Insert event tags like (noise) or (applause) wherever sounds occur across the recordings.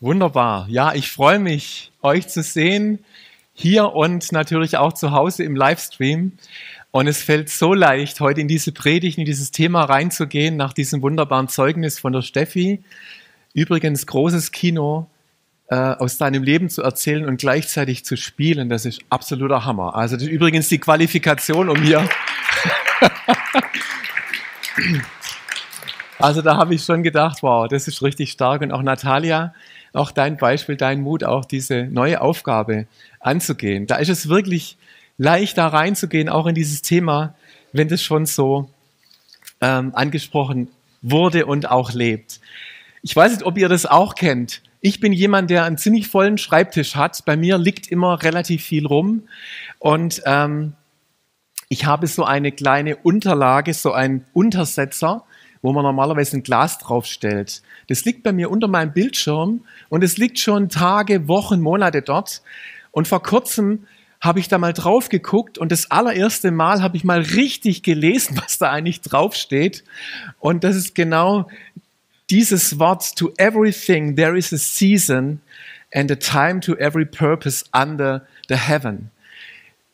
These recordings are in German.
Wunderbar. Ja, ich freue mich, euch zu sehen, hier und natürlich auch zu Hause im Livestream. Und es fällt so leicht, heute in diese Predigt, in dieses Thema reinzugehen, nach diesem wunderbaren Zeugnis von der Steffi. Übrigens, großes Kino äh, aus deinem Leben zu erzählen und gleichzeitig zu spielen, das ist absoluter Hammer. Also, das ist übrigens die Qualifikation, um hier. (laughs) also, da habe ich schon gedacht, wow, das ist richtig stark. Und auch Natalia, auch dein Beispiel, dein Mut, auch diese neue Aufgabe anzugehen. Da ist es wirklich leicht, da reinzugehen, auch in dieses Thema, wenn das schon so ähm, angesprochen wurde und auch lebt. Ich weiß nicht, ob ihr das auch kennt. Ich bin jemand, der einen ziemlich vollen Schreibtisch hat. Bei mir liegt immer relativ viel rum und ähm, ich habe so eine kleine Unterlage, so einen Untersetzer, wo man normalerweise ein Glas draufstellt. Das liegt bei mir unter meinem Bildschirm und es liegt schon Tage, Wochen, Monate dort. Und vor kurzem habe ich da mal drauf geguckt und das allererste Mal habe ich mal richtig gelesen, (laughs) was da eigentlich draufsteht. Und das ist genau dieses Wort, to everything there is a season and a time to every purpose under the heaven.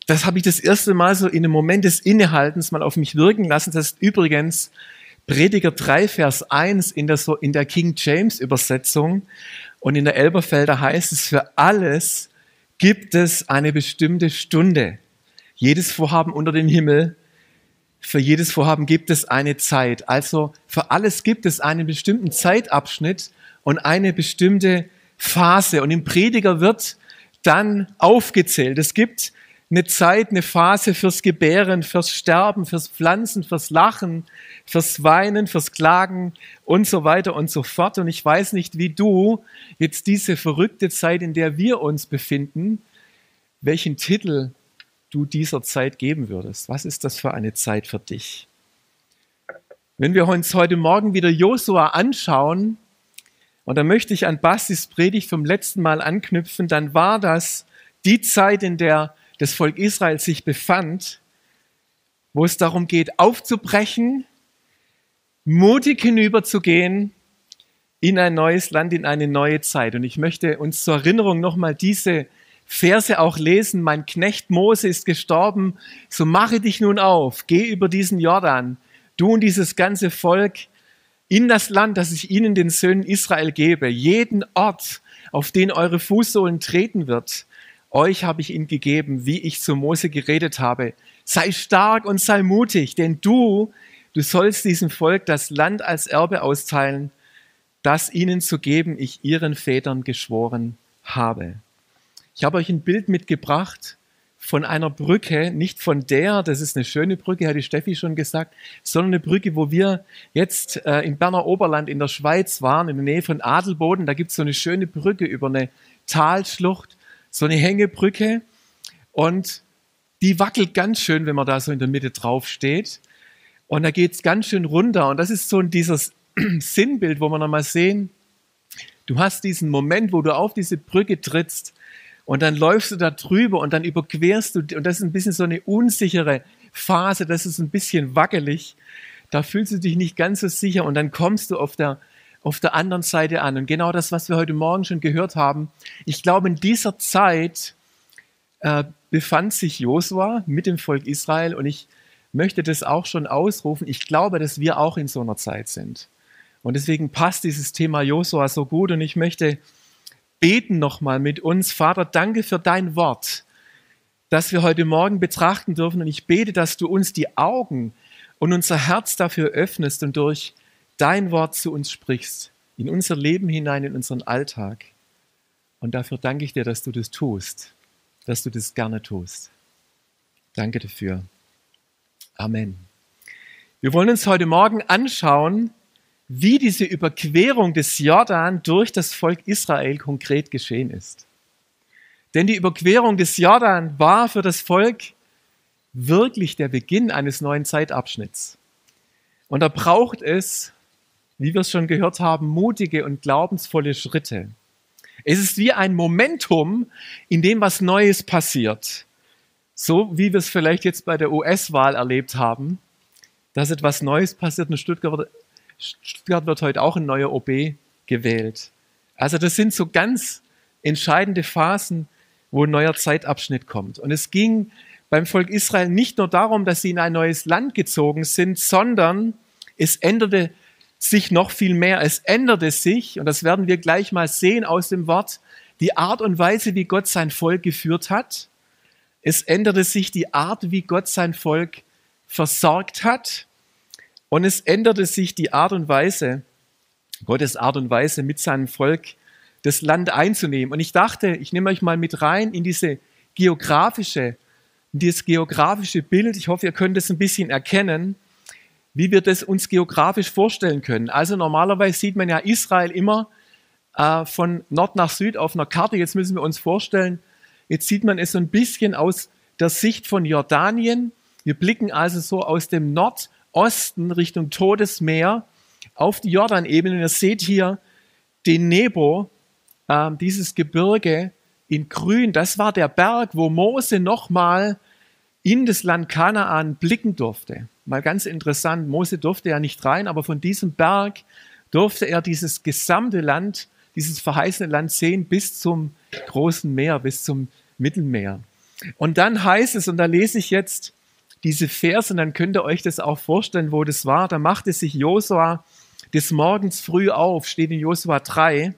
Das habe ich das erste Mal so in einem Moment des Innehaltens mal auf mich wirken lassen. Das ist übrigens Prediger 3, Vers 1 in der, so, in der King James Übersetzung und in der Elberfelder heißt es, für alles gibt es eine bestimmte Stunde. Jedes Vorhaben unter dem Himmel, für jedes Vorhaben gibt es eine Zeit. Also für alles gibt es einen bestimmten Zeitabschnitt und eine bestimmte Phase. Und im Prediger wird dann aufgezählt. Es gibt eine Zeit, eine Phase fürs Gebären, fürs Sterben, fürs Pflanzen, fürs Lachen, fürs Weinen, fürs Klagen und so weiter und so fort. Und ich weiß nicht, wie du jetzt diese verrückte Zeit, in der wir uns befinden, welchen Titel du dieser Zeit geben würdest. Was ist das für eine Zeit für dich? Wenn wir uns heute Morgen wieder Josua anschauen, und da möchte ich an Bastis Predigt vom letzten Mal anknüpfen, dann war das die Zeit, in der das Volk Israel sich befand, wo es darum geht, aufzubrechen, mutig hinüberzugehen in ein neues Land, in eine neue Zeit. Und ich möchte uns zur Erinnerung nochmal diese Verse auch lesen. Mein Knecht Mose ist gestorben, so mache dich nun auf, geh über diesen Jordan, du und dieses ganze Volk in das Land, das ich ihnen, den Söhnen Israel gebe, jeden Ort, auf den eure Fußsohlen treten wird, euch habe ich ihn gegeben, wie ich zu Mose geredet habe. Sei stark und sei mutig, denn du, du sollst diesem Volk das Land als Erbe austeilen, das ihnen zu geben ich ihren Vätern geschworen habe. Ich habe euch ein Bild mitgebracht von einer Brücke, nicht von der, das ist eine schöne Brücke, hat die Steffi schon gesagt, sondern eine Brücke, wo wir jetzt äh, im Berner Oberland in der Schweiz waren, in der Nähe von Adelboden. Da gibt es so eine schöne Brücke über eine Talschlucht so eine Hängebrücke und die wackelt ganz schön, wenn man da so in der Mitte drauf steht. Und da geht es ganz schön runter. Und das ist so dieses (clears throat) Sinnbild, wo wir nochmal sehen, du hast diesen Moment, wo du auf diese Brücke trittst und dann läufst du da drüber und dann überquerst du, und das ist ein bisschen so eine unsichere Phase, das ist ein bisschen wackelig. Da fühlst du dich nicht ganz so sicher und dann kommst du auf der auf der anderen Seite an. Und genau das, was wir heute Morgen schon gehört haben, ich glaube, in dieser Zeit äh, befand sich Josua mit dem Volk Israel und ich möchte das auch schon ausrufen. Ich glaube, dass wir auch in so einer Zeit sind. Und deswegen passt dieses Thema Josua so gut und ich möchte beten nochmal mit uns. Vater, danke für dein Wort, das wir heute Morgen betrachten dürfen und ich bete, dass du uns die Augen und unser Herz dafür öffnest und durch dein Wort zu uns sprichst, in unser Leben hinein, in unseren Alltag. Und dafür danke ich dir, dass du das tust, dass du das gerne tust. Danke dafür. Amen. Wir wollen uns heute Morgen anschauen, wie diese Überquerung des Jordan durch das Volk Israel konkret geschehen ist. Denn die Überquerung des Jordan war für das Volk wirklich der Beginn eines neuen Zeitabschnitts. Und da braucht es wie wir es schon gehört haben, mutige und glaubensvolle Schritte. Es ist wie ein Momentum, in dem was Neues passiert. So wie wir es vielleicht jetzt bei der US-Wahl erlebt haben, dass etwas Neues passiert. In Stuttgart, Stuttgart wird heute auch ein neuer OB gewählt. Also das sind so ganz entscheidende Phasen, wo ein neuer Zeitabschnitt kommt. Und es ging beim Volk Israel nicht nur darum, dass sie in ein neues Land gezogen sind, sondern es änderte sich noch viel mehr. Es änderte sich, und das werden wir gleich mal sehen aus dem Wort, die Art und Weise, wie Gott sein Volk geführt hat. Es änderte sich die Art, wie Gott sein Volk versorgt hat. Und es änderte sich die Art und Weise, Gottes Art und Weise mit seinem Volk das Land einzunehmen. Und ich dachte, ich nehme euch mal mit rein in diese geografische, in dieses geografische Bild. Ich hoffe, ihr könnt es ein bisschen erkennen, wie wir das uns geografisch vorstellen können. Also normalerweise sieht man ja Israel immer äh, von Nord nach Süd auf einer Karte. Jetzt müssen wir uns vorstellen, jetzt sieht man es so ein bisschen aus der Sicht von Jordanien. Wir blicken also so aus dem Nordosten Richtung Todesmeer auf die Jordanebene. Ihr seht hier den Nebo, äh, dieses Gebirge in Grün. Das war der Berg, wo Mose nochmal in das Land Kanaan blicken durfte. Mal ganz interessant, Mose durfte ja nicht rein, aber von diesem Berg durfte er dieses gesamte Land, dieses verheißene Land sehen bis zum großen Meer, bis zum Mittelmeer. Und dann heißt es, und da lese ich jetzt diese Verse, und dann könnt ihr euch das auch vorstellen, wo das war. Da machte sich Josua des Morgens früh auf, steht in Josua 3,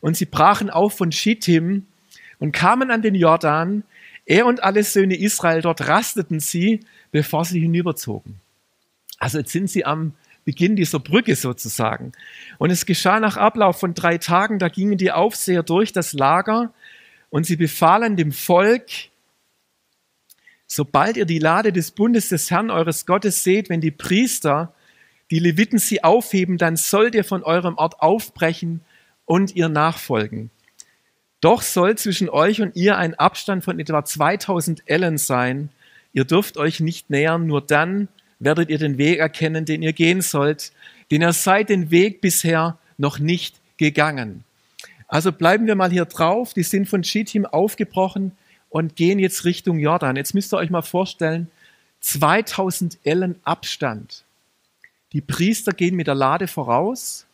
und sie brachen auf von Schittim und kamen an den Jordan. Er und alle Söhne Israel, dort rasteten sie, bevor sie hinüberzogen. Also jetzt sind sie am Beginn dieser Brücke sozusagen. Und es geschah nach Ablauf von drei Tagen, da gingen die Aufseher durch das Lager und sie befahlen dem Volk, sobald ihr die Lade des Bundes des Herrn eures Gottes seht, wenn die Priester, die Leviten sie aufheben, dann sollt ihr von eurem Ort aufbrechen und ihr nachfolgen. Doch soll zwischen euch und ihr ein Abstand von etwa 2000 Ellen sein. Ihr dürft euch nicht nähern, nur dann werdet ihr den Weg erkennen, den ihr gehen sollt, denn ihr seid den Weg bisher noch nicht gegangen. Also bleiben wir mal hier drauf. Die sind von Schittim aufgebrochen und gehen jetzt Richtung Jordan. Jetzt müsst ihr euch mal vorstellen, 2000 Ellen Abstand. Die Priester gehen mit der Lade voraus.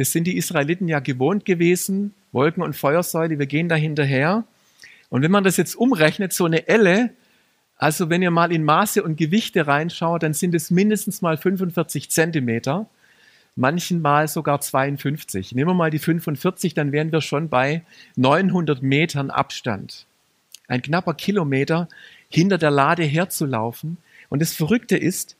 Das sind die Israeliten ja gewohnt gewesen. Wolken- und Feuersäule, wir gehen da hinterher. Und wenn man das jetzt umrechnet, so eine Elle also wenn ihr mal in Maße und Gewichte reinschaut, dann sind es mindestens mal 45 Zentimeter, manchen mal sogar 52. Nehmen wir mal die 45, dann wären wir schon bei 900 Metern Abstand. Ein knapper Kilometer hinter der Lade herzulaufen. Und das Verrückte ist,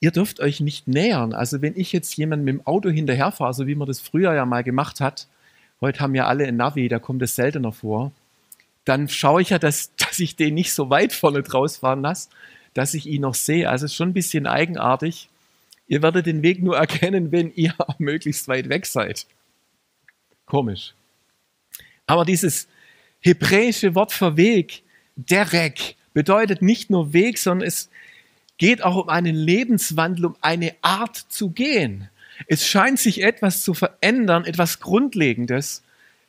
ihr dürft euch nicht nähern. Also wenn ich jetzt jemand mit dem Auto hinterherfahre, so wie man das früher ja mal gemacht hat, heute haben ja alle ein Navi, da kommt es seltener vor, dann schaue ich ja, dass, (laughs) dass ich den nicht so weit vorne draus fahren lasse, dass ich ihn noch sehe. Also schon ein bisschen eigenartig. Ihr werdet den Weg nur (laughs) erkennen, wenn ihr (laughs) möglichst weit weg seid. Komisch. Aber dieses hebräische Wort für Weg, Derek, bedeutet nicht nur Weg, sondern es geht auch um einen Lebenswandel, um eine Art zu gehen. Es scheint sich etwas zu verändern, etwas Grundlegendes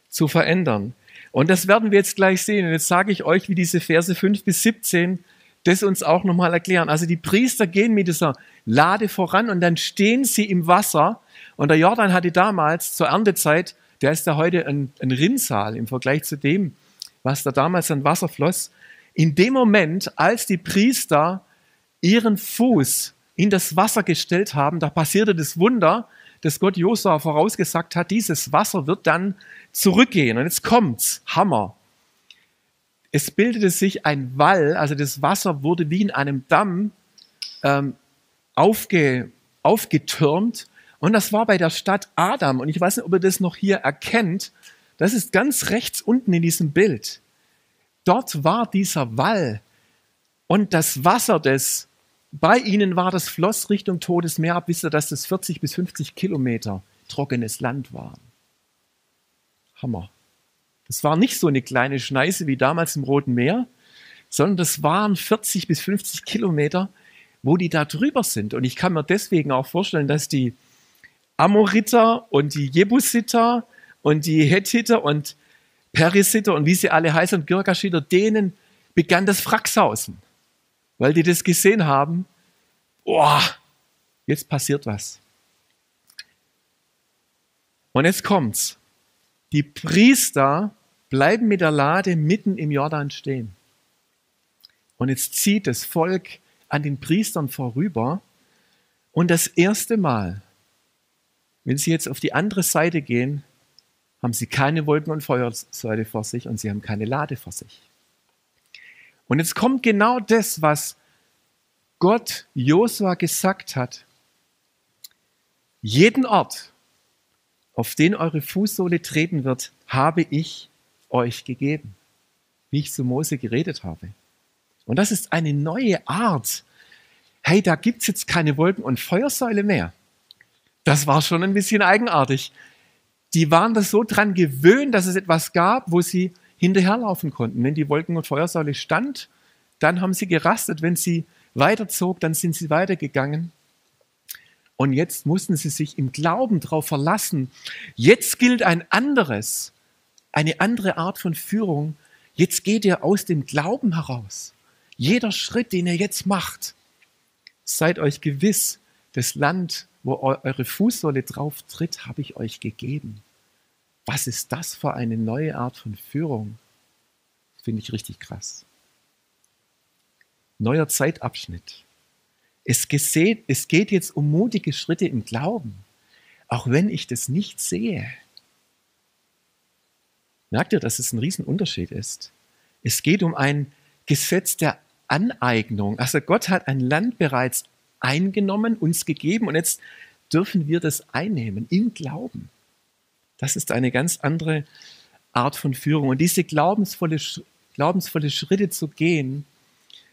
zu verändern. Und das werden wir jetzt gleich sehen. Und jetzt sage ich euch, wie diese Verse 5 bis 17 das uns auch nochmal erklären. Also die Priester gehen mit dieser Lade voran und dann stehen sie im Wasser. Und der Jordan hatte damals zur Erntezeit, der ist ja heute ein, ein Rinnsal im Vergleich zu dem, was da damals an Wasser floss. In dem Moment, als die Priester ihren Fuß in das Wasser gestellt haben, da passierte das Wunder, dass Gott Josua vorausgesagt hat, dieses Wasser wird dann zurückgehen. Und jetzt kommt's, Hammer. Es bildete sich ein Wall, also das Wasser wurde wie in einem Damm ähm, aufge, aufgetürmt. Und das war bei der Stadt Adam. Und ich weiß nicht, ob ihr das noch hier erkennt. Das ist ganz rechts unten in diesem Bild. Dort war dieser Wall. Und das Wasser, das bei ihnen war, das floss Richtung Todesmeer ab. Wisst ihr, dass das 40 bis 50 Kilometer trockenes Land war? Hammer. Das war nicht so eine kleine Schneise wie damals im Roten Meer, sondern das waren 40 bis 50 Kilometer, wo die da drüber sind. Und ich kann mir deswegen auch vorstellen, dass die Amoriter und die Jebusiter und die Hethiter und Perisiter und wie sie alle heißen, Girgashiter, denen begann das Fracksausen, weil die das gesehen haben. Boah, jetzt passiert was. Und jetzt kommt's. Die Priester bleiben mit der Lade mitten im Jordan stehen. Und jetzt zieht das Volk an den Priestern vorüber. Und das erste Mal, wenn sie jetzt auf die andere Seite gehen, haben sie keine Wolken- und Feuersäule vor sich und sie haben keine Lade vor sich. Und jetzt kommt genau das, was Gott Josua gesagt hat. Jeden Ort, auf den eure Fußsohle treten wird, habe ich euch gegeben, wie ich zu Mose geredet habe. Und das ist eine neue Art. Hey, da gibt es jetzt keine Wolken- und Feuersäule mehr. Das war schon ein bisschen eigenartig. Die waren das so dran gewöhnt, dass es etwas gab, wo sie hinterherlaufen konnten. Wenn die Wolken- und Feuersäule stand, dann haben sie gerastet. Wenn sie weiterzog, dann sind sie weitergegangen. Und jetzt mussten sie sich im Glauben darauf verlassen. Jetzt gilt ein anderes, eine andere Art von Führung. Jetzt geht ihr aus dem Glauben heraus. Jeder Schritt, den ihr jetzt macht, seid euch gewiss, das Land, wo eure Fußsohle drauf tritt, habe ich euch gegeben. Was ist das für eine neue Art von Führung? Finde ich richtig krass. Neuer Zeitabschnitt. Es, geht, es geht jetzt um mutige Schritte im Glauben, auch wenn ich das nicht sehe. Merkt ihr, dass es ein Riesenunterschied ist? Es geht um ein Gesetz der Aneignung. Also Gott hat ein Land bereits eingenommen, uns gegeben und jetzt dürfen wir das einnehmen im Glauben. Das ist eine ganz andere Art von Führung. Und diese glaubensvolle, glaubensvolle Schritte zu gehen,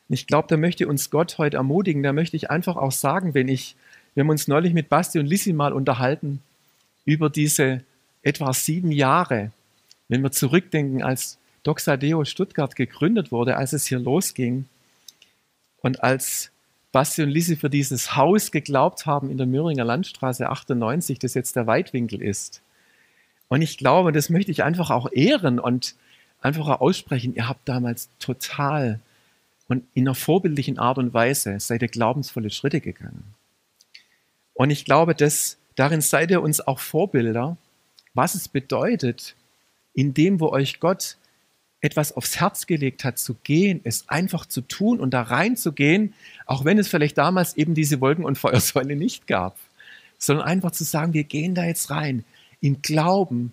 ich glaube, da möchte uns Gott heute ermutigen. Da möchte ich einfach auch sagen, wenn ich, wir haben uns neulich mit Basti und Lissi mal unterhalten über diese etwa sieben Jahre, wenn wir zurückdenken, als Doxadeo Stuttgart gegründet wurde, als es hier losging und als Basti und Lissi für dieses Haus geglaubt haben in der Möhringer Landstraße 98, das jetzt der Weitwinkel ist. Und ich glaube, das möchte ich einfach auch ehren und einfach auch aussprechen. Ihr habt damals total und in einer vorbildlichen Art und Weise seid ihr glaubensvolle Schritte gegangen. Und ich glaube, dass darin seid ihr uns auch Vorbilder, was es bedeutet, in dem, wo euch Gott etwas aufs Herz gelegt hat, zu gehen, es einfach zu tun und da reinzugehen, auch wenn es vielleicht damals eben diese Wolken- und Feuersäule nicht gab, sondern einfach zu sagen, wir gehen da jetzt rein, in Glauben.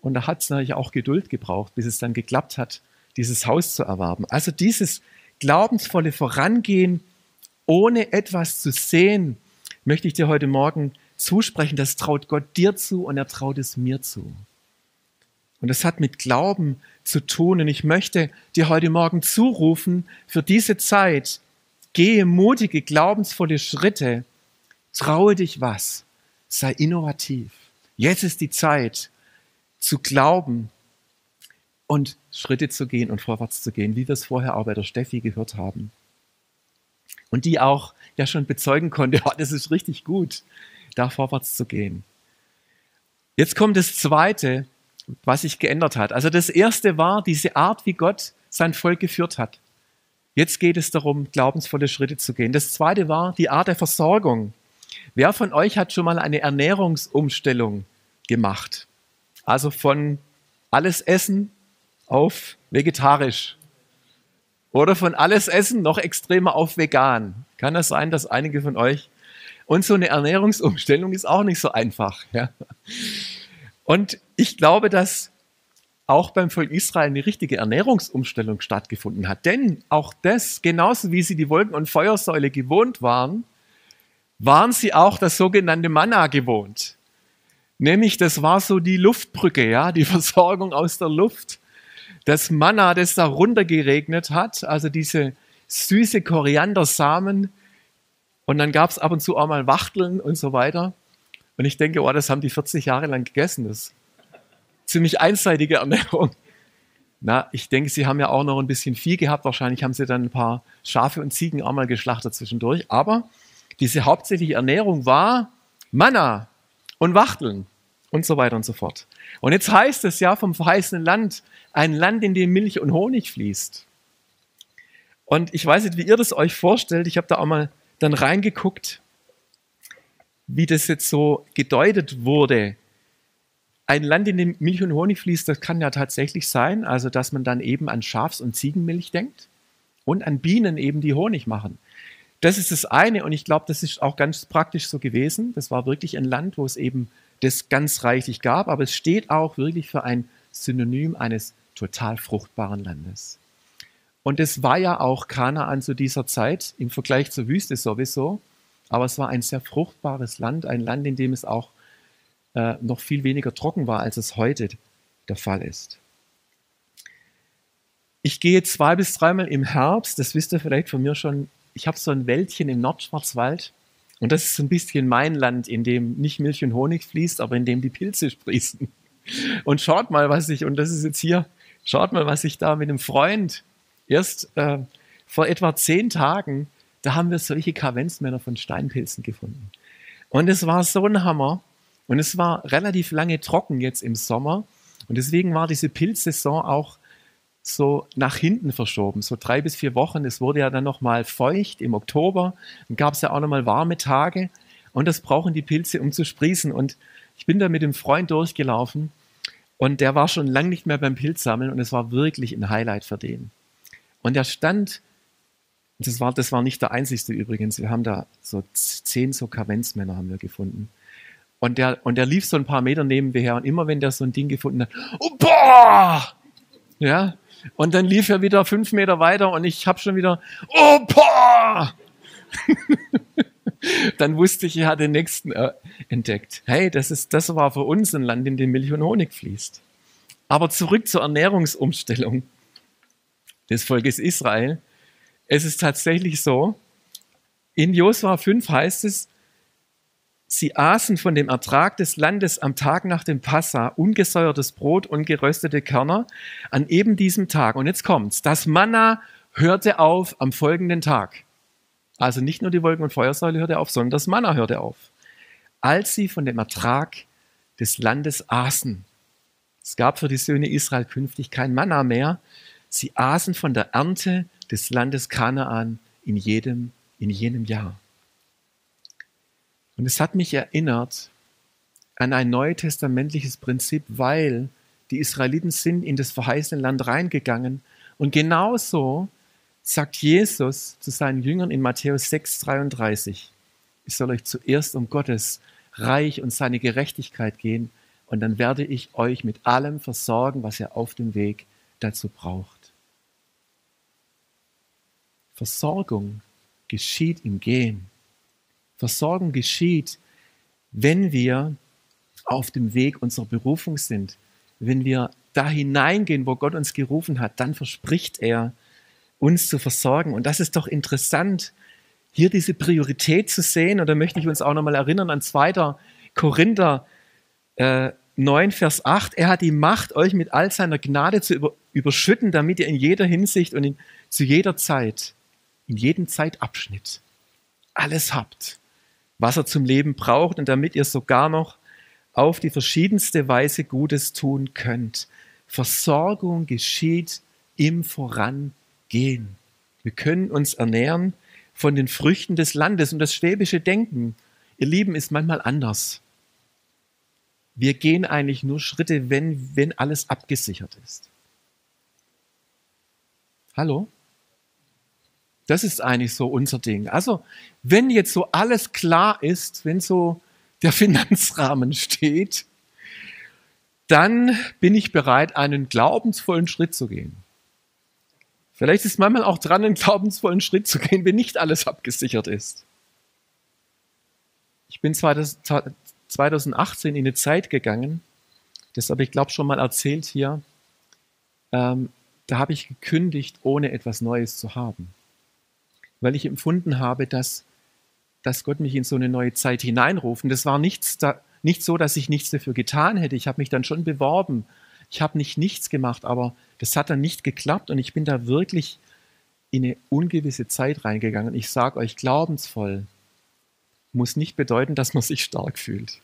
Und da hat es natürlich auch Geduld gebraucht, bis es dann geklappt hat, dieses Haus zu erwerben. Also dieses glaubensvolle Vorangehen, ohne etwas zu sehen, möchte ich dir heute Morgen zusprechen. Das traut Gott dir zu und er traut es mir zu. Und das hat mit Glauben zu tun. Und ich möchte dir heute Morgen zurufen, für diese Zeit, gehe mutige, glaubensvolle Schritte, traue dich was, sei innovativ. Jetzt ist die Zeit zu glauben und Schritte zu gehen und vorwärts zu gehen, wie wir es vorher auch bei der Steffi gehört haben. Und die auch ja schon bezeugen konnte, (laughs) ja, das ist richtig gut, da vorwärts zu gehen. Jetzt kommt das Zweite, was sich geändert hat. Also das Erste war diese Art, wie Gott sein Volk geführt hat. Jetzt geht es darum, glaubensvolle Schritte zu gehen. Das Zweite war die Art der Versorgung. Wer von euch hat schon mal eine Ernährungsumstellung gemacht? Also von alles Essen auf vegetarisch. Oder von alles Essen noch extremer auf vegan. Kann das sein, dass einige von euch. Und so eine Ernährungsumstellung ist auch nicht so einfach. Ja. Und ich glaube, dass auch beim Volk Israel eine richtige Ernährungsumstellung stattgefunden hat. Denn auch das, genauso wie sie die Wolken- und Feuersäule gewohnt waren, waren sie auch das sogenannte Manna gewohnt. Nämlich, das war so die Luftbrücke, ja, die (laughs) Versorgung aus der Luft das Manna, das da runtergeregnet hat, also diese süße Koriandersamen. Und dann gab es ab und zu auch mal Wachteln und so weiter. Und ich denke, oh, das haben die 40 Jahre lang gegessen. Das ist ziemlich einseitige Ernährung. Na, ich denke, sie haben ja auch noch ein bisschen Vieh gehabt. Wahrscheinlich haben sie dann ein paar Schafe und Ziegen auch mal geschlachtet zwischendurch. Aber diese hauptsächliche Ernährung war Manna und Wachteln und so weiter und so fort. Und jetzt heißt es ja vom verheißenen Land, ein Land, in dem Milch und Honig fließt. Und ich weiß nicht, wie ihr das euch vorstellt. Ich habe da auch mal dann reingeguckt, wie das jetzt so gedeutet wurde. ein Land, in dem Milch und Honig fließt, das kann ja tatsächlich sein, also dass man dann eben an Schafs- und Ziegenmilch denkt und an Bienen eben, die Honig machen. Das ist das eine und ich glaube, das ist auch ganz praktisch so gewesen. Das war wirklich ein Land, wo es eben das ganz reichlich gab, aber es steht auch wirklich für ein Synonym eines total fruchtbaren Landes. Und es war ja auch Kanaan zu dieser Zeit im Vergleich zur Wüste sowieso, aber es war ein sehr fruchtbares Land, ein Land, in dem es auch äh, noch viel weniger trocken war, als es heute der Fall ist. Ich gehe zwei bis dreimal im Herbst, das wisst ihr vielleicht von mir schon, ich habe so ein Wäldchen im Nordschwarzwald und das ist so ein bisschen mein Land, in dem nicht Milch und Honig fließt, aber in dem die Pilze sprießen. Und schaut mal, was ich, und das ist jetzt hier, schaut mal, was ich da mit einem Freund erst äh, vor etwa zehn Tagen, da haben wir solche Kavenzmänner von Steinpilzen gefunden. Und es war so ein Hammer. Und es war relativ lange trocken jetzt im Sommer. Und deswegen war diese Pilzsaison auch so nach hinten verschoben, so drei bis vier Wochen. Es wurde ja dann nochmal feucht im Oktober. Dann gab es ja auch nochmal warme Tage. Und das brauchen die Pilze, um zu sprießen. Und ich bin da mit dem Freund durchgelaufen und der war schon lange nicht mehr beim Pilzsammeln und es war wirklich ein Highlight für den. Und er stand, das war, das war nicht der einzigste übrigens, wir haben da so zehn so Kavenzmänner haben wir gefunden. Und der, und der lief so ein paar Meter neben mir her und immer wenn der so ein Ding gefunden hat, oh, boah! Ja, und dann lief er wieder fünf Meter weiter und ich habe schon wieder, oh, (laughs) boah! dann wusste ich, er hat den nächsten äh, entdeckt. Hey, das, ist, das war für uns ein Land, in dem Milch und Honig fließt. Aber zurück zur Ernährungsumstellung des Volkes Israel. Es ist tatsächlich so, in Josua 5 heißt es, sie aßen von dem Ertrag des Landes am Tag nach dem Passa ungesäuertes Brot und geröstete Körner an eben diesem Tag. Und jetzt kommt's. Das Manna hörte auf am folgenden Tag. Also nicht nur die Wolken- und Feuersäule hörte auf, sondern das Manna hörte auf. Als sie von dem Ertrag des Landes aßen. Es gab für die Söhne Israel künftig kein Manna mehr. Sie aßen von der Ernte des Landes Kanaan in jedem, in jenem Jahr. Und es hat mich erinnert an ein neutestamentliches Prinzip, weil die Israeliten sind in das verheißene Land reingegangen und genauso sagt Jesus zu seinen Jüngern in Matthäus 6, 33, ich soll euch zuerst um Gottes Reich und seine Gerechtigkeit gehen und dann werde ich euch mit allem versorgen, was ihr auf dem Weg dazu braucht. Versorgung geschieht im Gehen. Versorgung geschieht, wenn wir auf dem Weg unserer Berufung sind, wenn wir da hineingehen, wo Gott uns gerufen hat, dann verspricht er, uns zu versorgen. Und das ist doch interessant, hier diese Priorität zu sehen. Und da möchte ich uns auch nochmal erinnern an 2. Korinther äh, 9, Vers 8. Er hat die Macht, euch mit all seiner Gnade zu über, überschütten, damit ihr in jeder Hinsicht und in, zu jeder Zeit, in jedem Zeitabschnitt alles habt, was er zum Leben braucht und damit ihr sogar noch auf die verschiedenste Weise Gutes tun könnt. Versorgung geschieht im Voran gehen. Wir können uns ernähren von den Früchten des Landes. Und das schwäbische Denken, ihr Lieben, ist manchmal anders. Wir gehen eigentlich nur Schritte, wenn, wenn alles abgesichert ist. Hallo? Das ist eigentlich so unser Ding. Also, wenn jetzt so alles klar ist, wenn so der (laughs) Finanzrahmen steht, dann bin ich bereit, einen glaubensvollen Schritt zu gehen. Vielleicht ist manchmal auch dran, einen glaubensvollen Schritt zu gehen, wenn nicht alles abgesichert ist. Ich bin 2018 in eine Zeit gegangen, das habe ich glaube schon mal erzählt hier, ähm, da habe ich gekündigt, ohne etwas Neues zu haben. Weil ich empfunden habe, dass, dass Gott mich in so eine neue Zeit hineinruft. Und das war nichts da, nicht so, dass ich nichts dafür getan hätte. Ich habe mich dann schon beworben. Ich habe nicht nichts gemacht, aber das hat dann nicht geklappt und ich bin da wirklich in eine ungewisse Zeit reingegangen. Ich sage euch, glaubensvoll muss nicht bedeuten, dass man sich stark fühlt.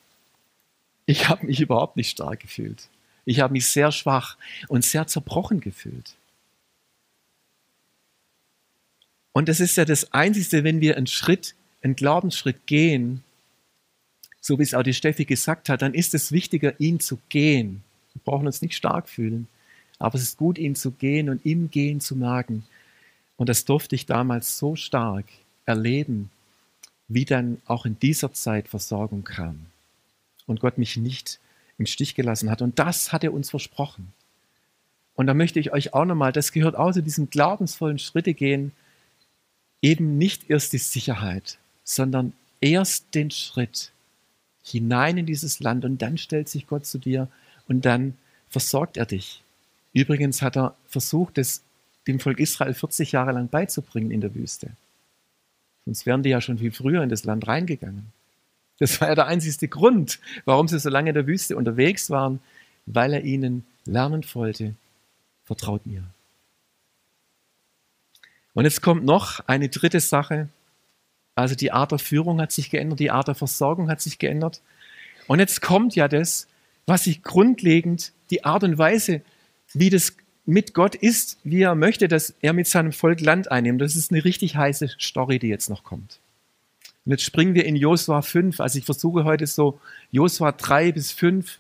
Ich habe mich überhaupt nicht stark gefühlt. Ich habe mich sehr schwach und sehr zerbrochen gefühlt. Und das ist ja das Einzige, wenn wir einen Schritt, einen Glaubensschritt gehen, so wie es auch die Steffi gesagt hat, dann ist es wichtiger, ihn zu gehen. Wir brauchen uns nicht stark fühlen, aber es ist gut, ihn zu gehen und im Gehen zu merken. Und das durfte ich damals so stark erleben, wie dann auch in dieser Zeit Versorgung kam und Gott mich nicht im Stich gelassen hat. Und das hat er uns versprochen. Und da möchte ich euch auch nochmal, das gehört auch zu diesen glaubensvollen Schritte gehen, eben nicht erst die Sicherheit, sondern erst den Schritt hinein in dieses Land und dann stellt sich Gott zu dir und dann versorgt er dich. Übrigens hat er versucht, es dem Volk Israel 40 Jahre lang beizubringen in der Wüste. Sonst wären die ja schon viel früher in das Land reingegangen. Das war ja der einzigste Grund, warum sie so lange in der Wüste unterwegs waren, weil er ihnen lernen wollte, vertraut mir. Und jetzt kommt noch eine dritte Sache. Also die Art der Führung hat sich geändert, die Art der Versorgung hat sich geändert. Und jetzt kommt ja das, was sich grundlegend, die Art und Weise, wie das mit Gott ist, wie er möchte, dass er mit seinem Volk Land einnimmt. Das ist eine richtig heiße Story, die jetzt noch kommt. Und jetzt springen wir in Josua 5. Also ich versuche heute so Josua 3 bis 5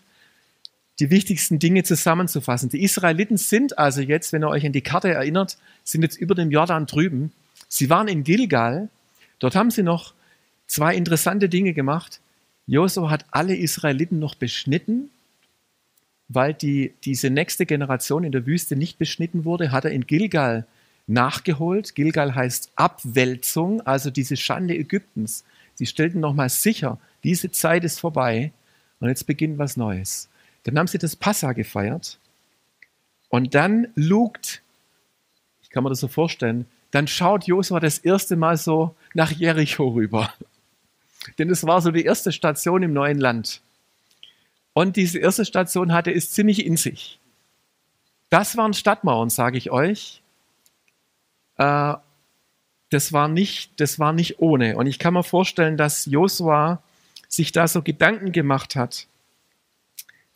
die wichtigsten Dinge zusammenzufassen. Die Israeliten sind also jetzt, wenn ihr euch an die Karte erinnert, sind jetzt über dem Jordan drüben. Sie waren in Gilgal. Dort haben sie noch zwei interessante Dinge gemacht. Josua hat alle Israeliten noch beschnitten, weil die, diese nächste Generation in der Wüste nicht beschnitten wurde, hat er in Gilgal nachgeholt. Gilgal heißt Abwälzung, also diese Schande Ägyptens. Sie stellten nochmal sicher, diese Zeit ist vorbei und jetzt beginnt was Neues. Dann haben sie das Passa gefeiert und dann lugt, ich kann mir das so vorstellen, dann schaut Josua das erste Mal so nach Jericho rüber. (laughs) Denn es war so die erste Station im neuen Land. Und diese erste Station hatte es ziemlich in sich. Das waren Stadtmauern, sage ich euch. Äh, das war nicht, das war nicht ohne. Und ich kann mir vorstellen, dass Josua sich da so Gedanken gemacht hat.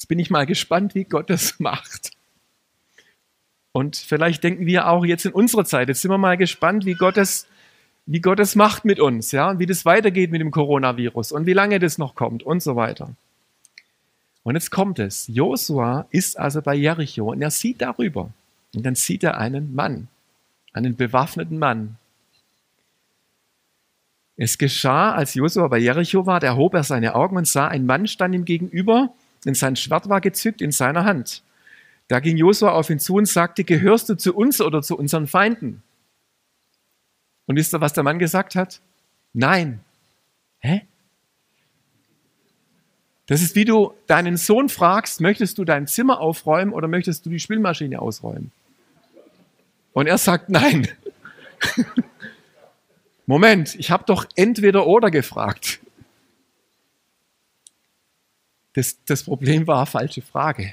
Bin ich mal gespannt, wie Gott das (laughs) macht. Und vielleicht denken wir auch jetzt in unserer Zeit, jetzt sind wir mal gespannt, wie Gott es, wie Gott es macht mit uns, ja, und wie das weitergeht mit dem Coronavirus und wie lange das noch kommt und so weiter. Und jetzt kommt es. Josua ist also bei Jericho und er sieht darüber. Und dann sieht er einen Mann einen bewaffneten Mann. Es geschah, als Josua bei Jericho war, da hob er seine Augen und sah, ein Mann stand ihm gegenüber, denn sein Schwert war gezückt in seiner Hand. Da ging Josua auf ihn zu und sagte, gehörst du zu uns oder zu unseren Feinden? Und wisst ihr, was der Mann gesagt hat? Nein. Hä? Das ist wie du deinen Sohn fragst, möchtest du dein Zimmer aufräumen oder möchtest du die Spülmaschine ausräumen? Und er sagt nein. (laughs) Moment, ich habe doch entweder oder gefragt. Das, das Problem war falsche Frage.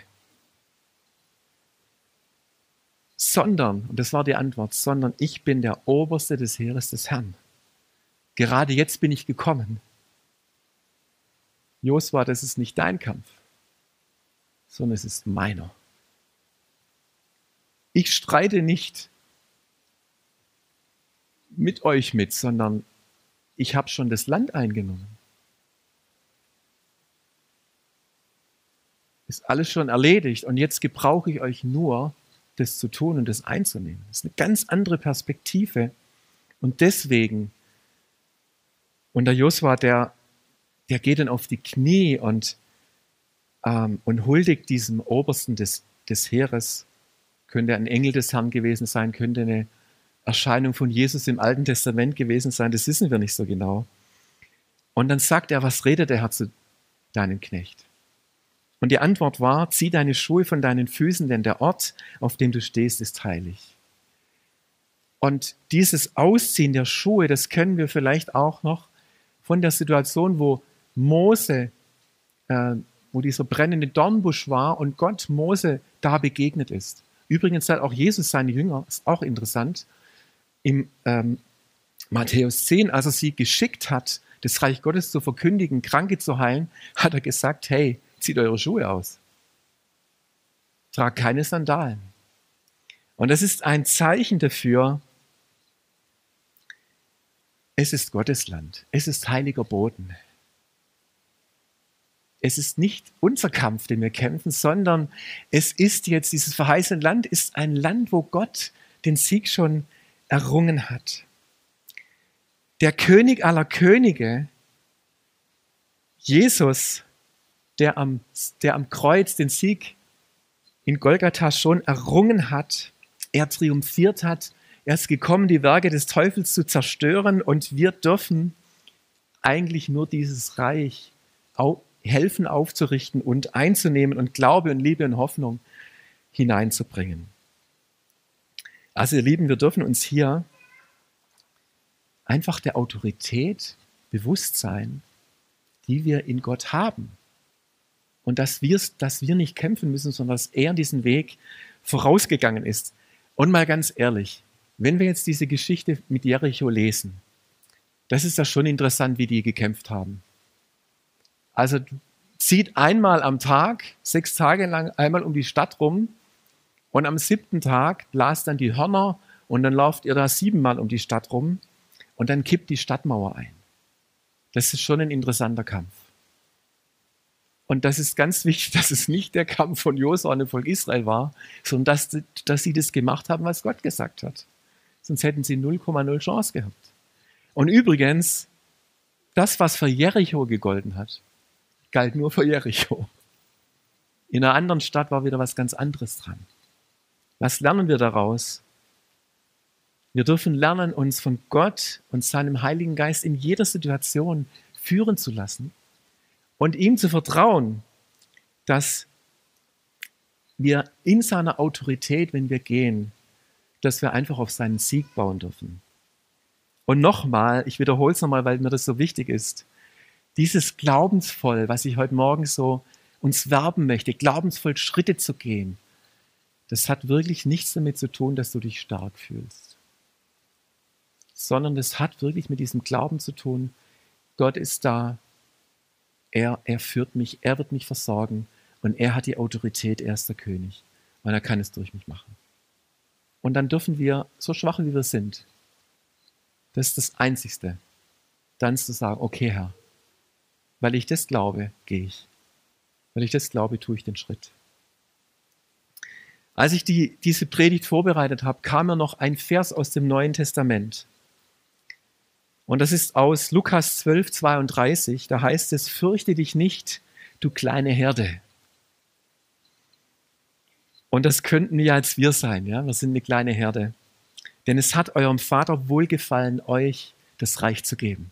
Sondern, und das war die Antwort, sondern ich bin der Oberste des Heeres des Herrn. Gerade jetzt bin ich gekommen. Josua, das ist nicht dein Kampf, sondern es ist meiner. Ich streite nicht mit euch mit, sondern ich habe schon das Land eingenommen. Ist alles schon erledigt und jetzt gebrauche ich euch nur, das zu tun und das einzunehmen. Das ist eine ganz andere Perspektive. Und deswegen, und der Josua, der, der geht dann auf die Knie und, ähm, und huldigt diesem Obersten des, des Heeres. Könnte ein Engel des Herrn gewesen sein, könnte eine Erscheinung von Jesus im Alten Testament gewesen sein, das wissen wir nicht so genau. Und dann sagt er, was redet der Herr zu deinem Knecht? Und die Antwort war, zieh deine Schuhe von deinen Füßen, denn der Ort, auf dem du stehst, ist heilig. Und dieses Ausziehen der Schuhe, das können wir vielleicht auch noch von der Situation, wo Mose, äh, wo dieser brennende Dornbusch war und Gott Mose da begegnet ist. Übrigens hat auch Jesus seine Jünger, ist auch interessant, im ähm, Matthäus 10, als er sie geschickt hat, das Reich Gottes zu verkündigen, Kranke zu heilen, hat er gesagt, hey, zieht eure Schuhe aus. Tragt keine Sandalen. Und das ist ein Zeichen dafür, es ist Gottes Land, es ist heiliger Boden. es ist nicht unser Kampf, den wir kämpfen, sondern es ist jetzt, dieses verheißene Land ist ein Land, wo Gott den Sieg schon errungen hat. Der König aller Könige, Jesus, der am, der am Kreuz den Sieg in Golgatha schon errungen hat, er triumphiert hat, er ist gekommen, die Werke des Teufels zu zerstören und wir dürfen eigentlich nur dieses Reich helfen aufzurichten und einzunehmen und Glaube und Liebe und Hoffnung hineinzubringen. Also ihr Lieben, wir dürfen uns hier einfach der Autorität bewusst sein, die wir in Gott haben. Und dass, dass wir nicht kämpfen müssen, sondern dass er diesen Weg vorausgegangen ist. Und mal ganz ehrlich, wenn wir jetzt diese Geschichte mit Jericho lesen, das ist ja schon interessant, wie die gekämpft haben. Also zieht einmal am Tag, sechs Tage lang einmal um die Stadt rum und am siebten Tag blast dann die Hörner und dann lauft ihr da siebenmal um die Stadt rum und dann kippt die Stadtmauer ein. Das ist schon ein interessanter Kampf. Und das ist ganz wichtig, (laughs) dass es nicht der Kampf von Josua und dem Volk Israel war, sondern dass, dass sie das gemacht haben, was Gott gesagt hat. Sonst hätten sie 0,0 Chance gehabt. Und übrigens, das, was für Jericho gegolten hat, galt nur für Jericho. In einer anderen Stadt war wieder was ganz anderes dran. Was lernen wir daraus? Wir dürfen lernen, uns von Gott und seinem Heiligen Geist in jeder Situation führen zu lassen und ihm zu vertrauen, dass wir in seiner Autorität, wenn wir gehen, dass wir einfach auf seinen Sieg bauen dürfen. Und nochmal, ich wiederhole es nochmal, weil mir das so wichtig ist, dieses glaubensvoll, was ich heute Morgen so uns werben möchte, glaubensvoll Schritte zu gehen, das hat wirklich nichts damit zu tun, dass du dich stark fühlst, sondern das hat wirklich mit diesem Glauben zu tun, Gott ist da, er, er führt mich, er wird mich versorgen und er hat die Autorität, er ist der König und er kann es durch mich machen. Und dann dürfen wir, so schwach wie wir sind, das ist das Einzigste, dann zu sagen, okay Herr, weil ich das glaube, gehe ich. Weil ich das glaube, tue ich den Schritt. Als ich die, diese Predigt vorbereitet habe, kam mir noch ein Vers aus dem Neuen Testament. Und das ist aus Lukas 12, 32. Da heißt es, fürchte dich nicht, du kleine Herde. Und das könnten ja als wir sein, ja. Wir sind eine kleine Herde. Denn es hat eurem Vater wohlgefallen, euch das Reich zu geben.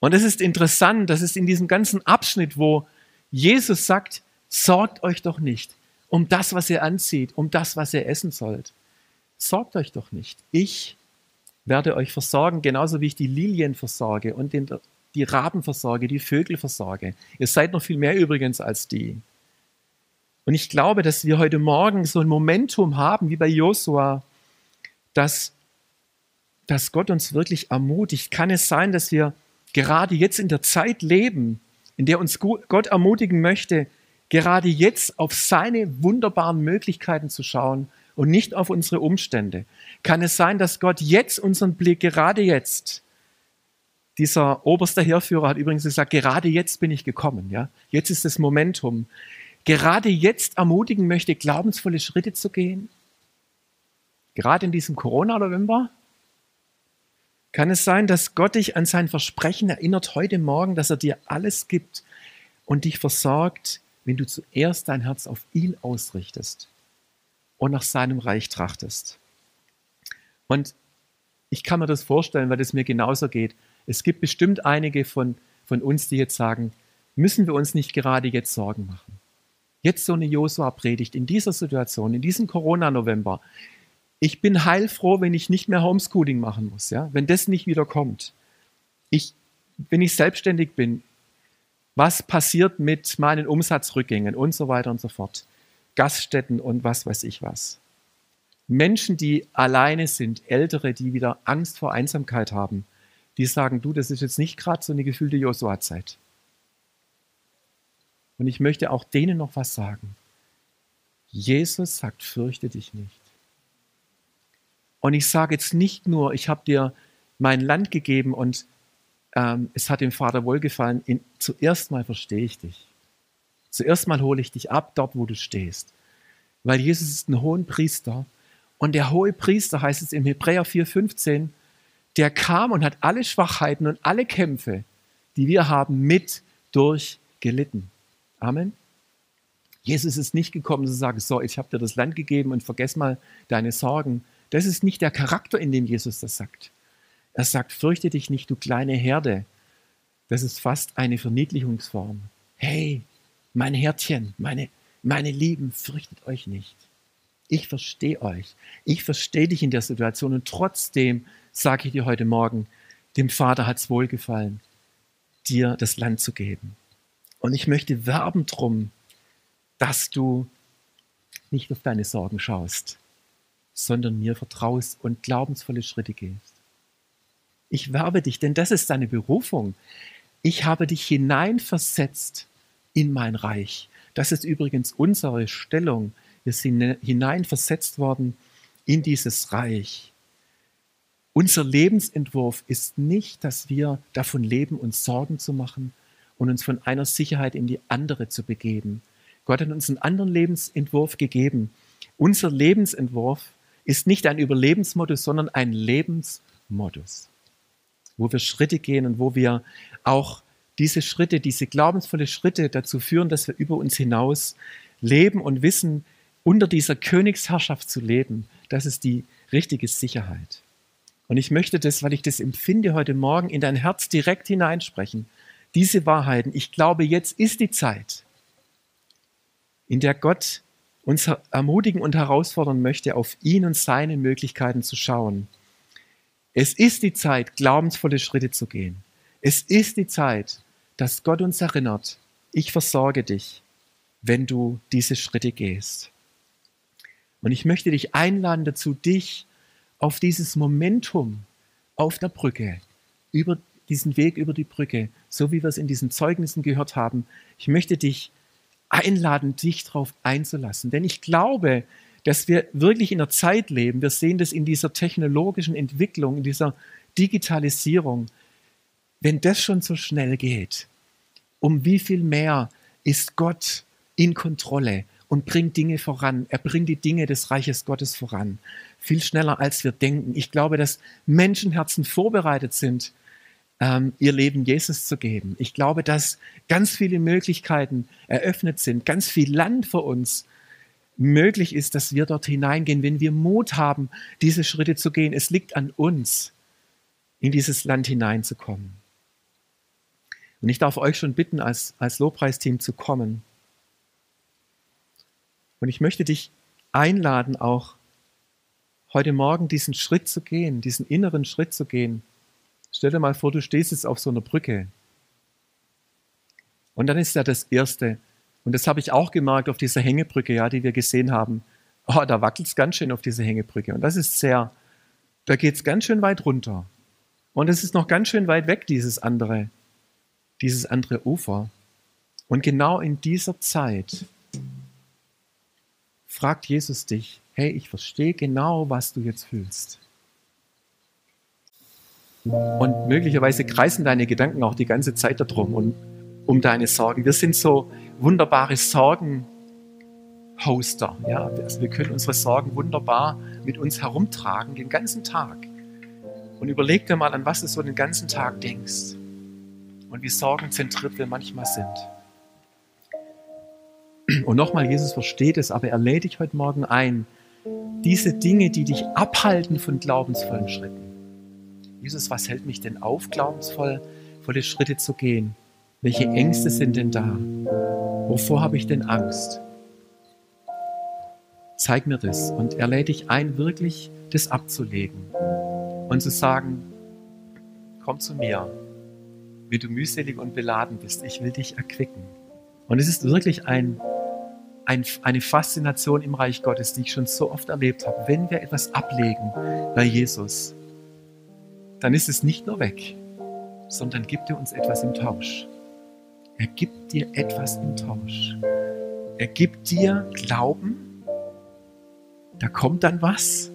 Und es ist interessant, dass es in diesem ganzen Abschnitt, wo Jesus sagt, sorgt euch doch nicht um das, was ihr anzieht, um das, was ihr essen sollt. Sorgt euch doch nicht. Ich werde euch versorgen, genauso wie ich die Lilien versorge und den, die Raben versorge, die Vögel versorge. Ihr seid noch viel mehr übrigens als die. Und ich glaube, dass wir heute Morgen so ein Momentum haben, wie bei Josua, dass, dass Gott uns wirklich ermutigt. Kann es sein, dass wir gerade jetzt in der Zeit leben, in der uns Gott ermutigen möchte, gerade jetzt auf seine wunderbaren Möglichkeiten zu schauen und nicht auf unsere Umstände. Kann es sein, dass Gott jetzt unseren Blick gerade jetzt, dieser oberste Heerführer hat übrigens gesagt, gerade jetzt bin ich gekommen, ja? Jetzt ist das Momentum. Gerade jetzt ermutigen möchte, glaubensvolle Schritte zu gehen. Gerade in diesem Corona-November, kann es sein, dass Gott dich an sein Versprechen erinnert heute Morgen, dass er dir alles gibt und dich versorgt, wenn du zuerst dein Herz auf ihn ausrichtest und nach seinem Reich trachtest? Und ich kann mir das vorstellen, weil es mir genauso geht. Es gibt bestimmt einige von, von uns, die jetzt sagen, müssen wir uns nicht gerade jetzt Sorgen machen? Jetzt so eine Josua-Predigt in dieser Situation, in diesem Corona-November, ich bin heilfroh, wenn ich nicht mehr Homeschooling machen muss, ja, wenn das nicht wieder kommt. Ich, wenn ich selbstständig bin, was passiert mit meinen Umsatzrückgängen und so weiter und so fort. Gaststätten und was weiß ich was. Menschen, die alleine sind, Ältere, die wieder Angst vor Einsamkeit haben, die sagen, du, das ist jetzt nicht gerade so eine gefühlte Josua-Zeit. Und ich möchte auch denen noch was sagen. Jesus sagt, fürchte dich nicht. Und ich sage jetzt nicht nur, ich habe dir mein Land gegeben und ähm, es hat dem Vater wohlgefallen, in, zuerst mal verstehe ich dich. Zuerst mal hole ich dich ab, dort wo du stehst. Weil Jesus ist ein hohen Priester. Und der hohe Priester heißt es im Hebräer 4,15, der kam und hat alle Schwachheiten und alle Kämpfe, die wir haben, mit durchgelitten. Amen. Jesus ist nicht gekommen zu sagen, so, ich habe dir das Land gegeben und vergess mal deine Sorgen. Das ist nicht der Charakter, in dem Jesus das sagt. Er sagt, fürchte dich nicht, du kleine Herde. Das ist fast eine Verniedlichungsform. Hey, mein Härtchen, meine, meine Lieben, fürchtet euch nicht. Ich verstehe euch. Ich verstehe dich in der Situation und trotzdem sage ich dir heute Morgen, dem Vater hat es wohlgefallen, dir das Land zu geben. Und ich möchte werben drum, dass du nicht auf deine Sorgen schaust, sondern mir vertraust und glaubensvolle Schritte gehst. Ich werbe dich, denn das ist deine Berufung. Ich habe dich hineinversetzt in mein Reich. Das ist übrigens unsere Stellung. Wir sind hineinversetzt worden in dieses Reich. Unser Lebensentwurf ist nicht, dass wir davon leben, uns Sorgen zu machen und uns von einer Sicherheit in die andere zu begeben, Gott hat uns einen anderen Lebensentwurf gegeben. Unser Lebensentwurf ist nicht ein Überlebensmodus, sondern ein Lebensmodus, wo wir Schritte gehen und wo wir auch diese Schritte, diese glaubensvolle Schritte dazu führen, dass wir über uns hinaus leben und wissen, unter dieser Königsherrschaft zu leben, das ist die richtige Sicherheit. Und ich möchte das, weil ich das empfinde, heute Morgen in dein Herz direkt hineinsprechen. Diese Wahrheiten. Ich glaube, jetzt ist die Zeit, in der Gott uns ermutigen und herausfordern möchte, auf ihn und seine Möglichkeiten zu schauen. Es ist die Zeit, glaubensvolle Schritte zu gehen. Es ist die Zeit, dass Gott uns erinnert, ich versorge dich, wenn du diese Schritte gehst. Und ich möchte dich einladen dazu, dich auf dieses Momentum auf der Brücke, über diesen Weg über die Brücke, so wie wir es in diesen Zeugnissen gehört haben, ich möchte dich einladen, dich darauf einzulassen. Denn ich glaube, dass wir wirklich in einer Zeit leben, wir sehen das in dieser technologischen Entwicklung, in dieser Digitalisierung, wenn das schon so schnell geht, um wie viel mehr ist Gott in Kontrolle und bringt Dinge voran. Er bringt die Dinge des Reiches Gottes voran. Viel schneller, als wir denken. Ich glaube, dass Menschenherzen vorbereitet sind ähm, ihr Leben Jesus zu geben. Ich glaube, dass ganz viele Möglichkeiten eröffnet sind, ganz viel Land für uns möglich ist, dass wir dort hineingehen, wenn wir Mut haben, diese Schritte zu gehen. Es liegt an uns, in dieses Land hineinzukommen. Und ich darf euch schon bitten, als, als Lobpreisteam zu kommen. Und ich möchte dich einladen, auch heute Morgen diesen Schritt zu gehen, diesen inneren Schritt zu gehen Stell dir mal vor, du stehst jetzt auf so einer Brücke. Und dann ist ja das Erste, und das habe ich auch gemerkt auf dieser Hängebrücke, ja, die wir gesehen haben. Oh, da wackelt es ganz schön auf dieser Hängebrücke. Und das ist sehr, da geht es ganz schön weit runter. Und es ist noch ganz schön weit weg, dieses andere, dieses andere Ufer. Und genau in dieser Zeit fragt Jesus dich, hey, ich verstehe genau, was du jetzt fühlst. Und möglicherweise kreisen deine Gedanken auch die ganze Zeit darum und um deine Sorgen. Wir sind so wunderbare Sorgenhoster. Ja? Also wir können unsere Sorgen wunderbar mit uns herumtragen den ganzen Tag. Und überleg dir mal, an was du so den ganzen Tag denkst und wie sorgenzentriert wir manchmal sind. Und nochmal, Jesus versteht es, aber er lädt dich heute Morgen ein, diese Dinge, die dich abhalten von glaubensvollen Schritten, Jesus, was hält mich denn auf, glaubensvoll volle Schritte zu gehen? Welche Ängste sind denn da? Wovor habe ich denn Angst? Zeig mir das. Und er lädt dich ein, wirklich das abzulegen und zu sagen, komm zu mir, wie du mühselig und beladen bist. Ich will dich erquicken. Und es ist wirklich ein, ein, eine Faszination im Reich Gottes, die ich schon so oft erlebt habe. Wenn wir etwas ablegen bei Jesus, dann ist es nicht nur weg, sondern gibt er uns etwas im Tausch. Er gibt dir etwas im Tausch. Er gibt dir Glauben. Da kommt dann was,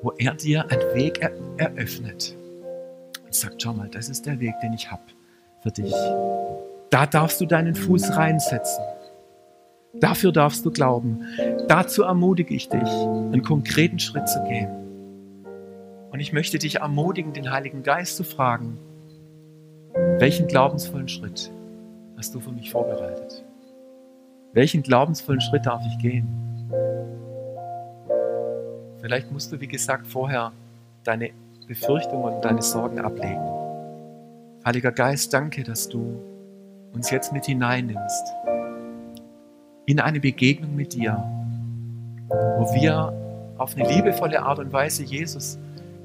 wo er dir einen Weg er eröffnet. Und sagt, schau mal, das ist der Weg, den ich habe für dich. Da darfst du deinen Fuß reinsetzen. Dafür darfst du glauben. Dazu ermutige ich dich, einen konkreten Schritt zu gehen. Und ich möchte dich ermutigen, den Heiligen Geist zu fragen, welchen glaubensvollen Schritt hast du für mich vorbereitet? Welchen glaubensvollen Schritt darf ich gehen? Vielleicht musst du, wie gesagt, vorher deine Befürchtungen und deine Sorgen ablegen. Heiliger Geist, danke, dass du uns jetzt mit hineinnimmst in eine Begegnung mit dir, wo wir auf eine liebevolle Art und Weise, Jesus,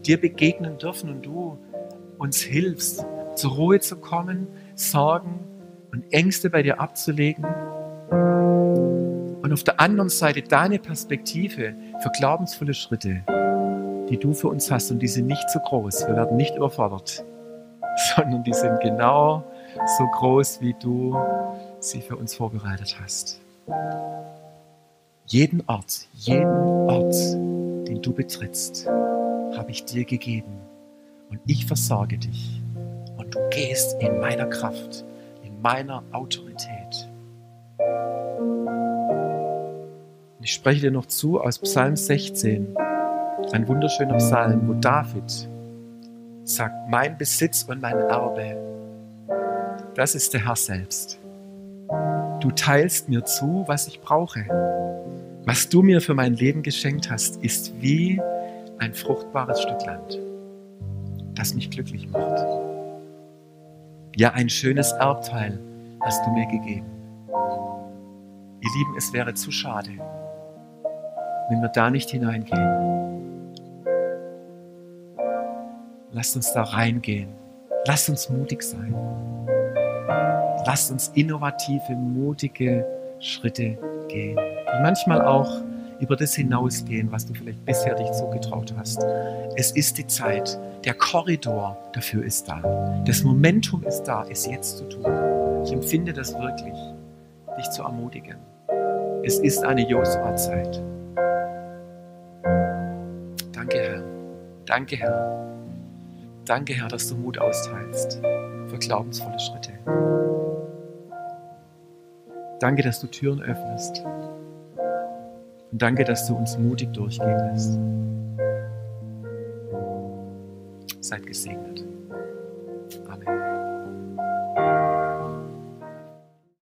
dir begegnen dürfen und du uns hilfst, zur Ruhe zu kommen, Sorgen und Ängste bei dir abzulegen und auf der anderen Seite deine Perspektive für glaubensvolle Schritte die du für uns hast und die sind nicht so groß. Wir werden nicht überfordert, (laughs) sondern die sind genau so groß, wie du sie für uns vorbereitet hast. Jeden Ort, jeden Ort, den du betrittst, habe ich dir gegeben und ich versorge dich und du gehst in meiner Kraft, in meiner Autorität. ich spreche dir noch zu aus Psalm 16. Ein wunderschöner Psalm, wo David sagt, mein Besitz und mein Erbe, das ist der Herr selbst. Du teilst mir zu, was ich brauche. Was du mir für mein Leben geschenkt hast, ist wie ein fruchtbares Stück Land, das mich glücklich macht. Ja, ein schönes Erbteil hast du mir gegeben. Ihr Lieben, es wäre zu schade, wenn wir da nicht hineingehen Lasst uns da reingehen. Lasst uns mutig sein. Lasst uns innovative, mutige Schritte gehen, die manchmal auch über das hinausgehen, was du vielleicht bisher dich zugetraut hast. Es ist die Zeit. Der Korridor dafür ist da. Das Momentum ist da, es jetzt zu tun. Ich empfinde das wirklich, dich zu ermutigen. Es ist eine Josua-Zeit. Danke, Herr. Danke, Herr. Danke, Herr, dass du Mut austeilst für glaubensvolle Schritte. Danke, dass du Türen öffnest. Und danke, dass du uns mutig durchgehen lässt. Seid gesegnet. Amen.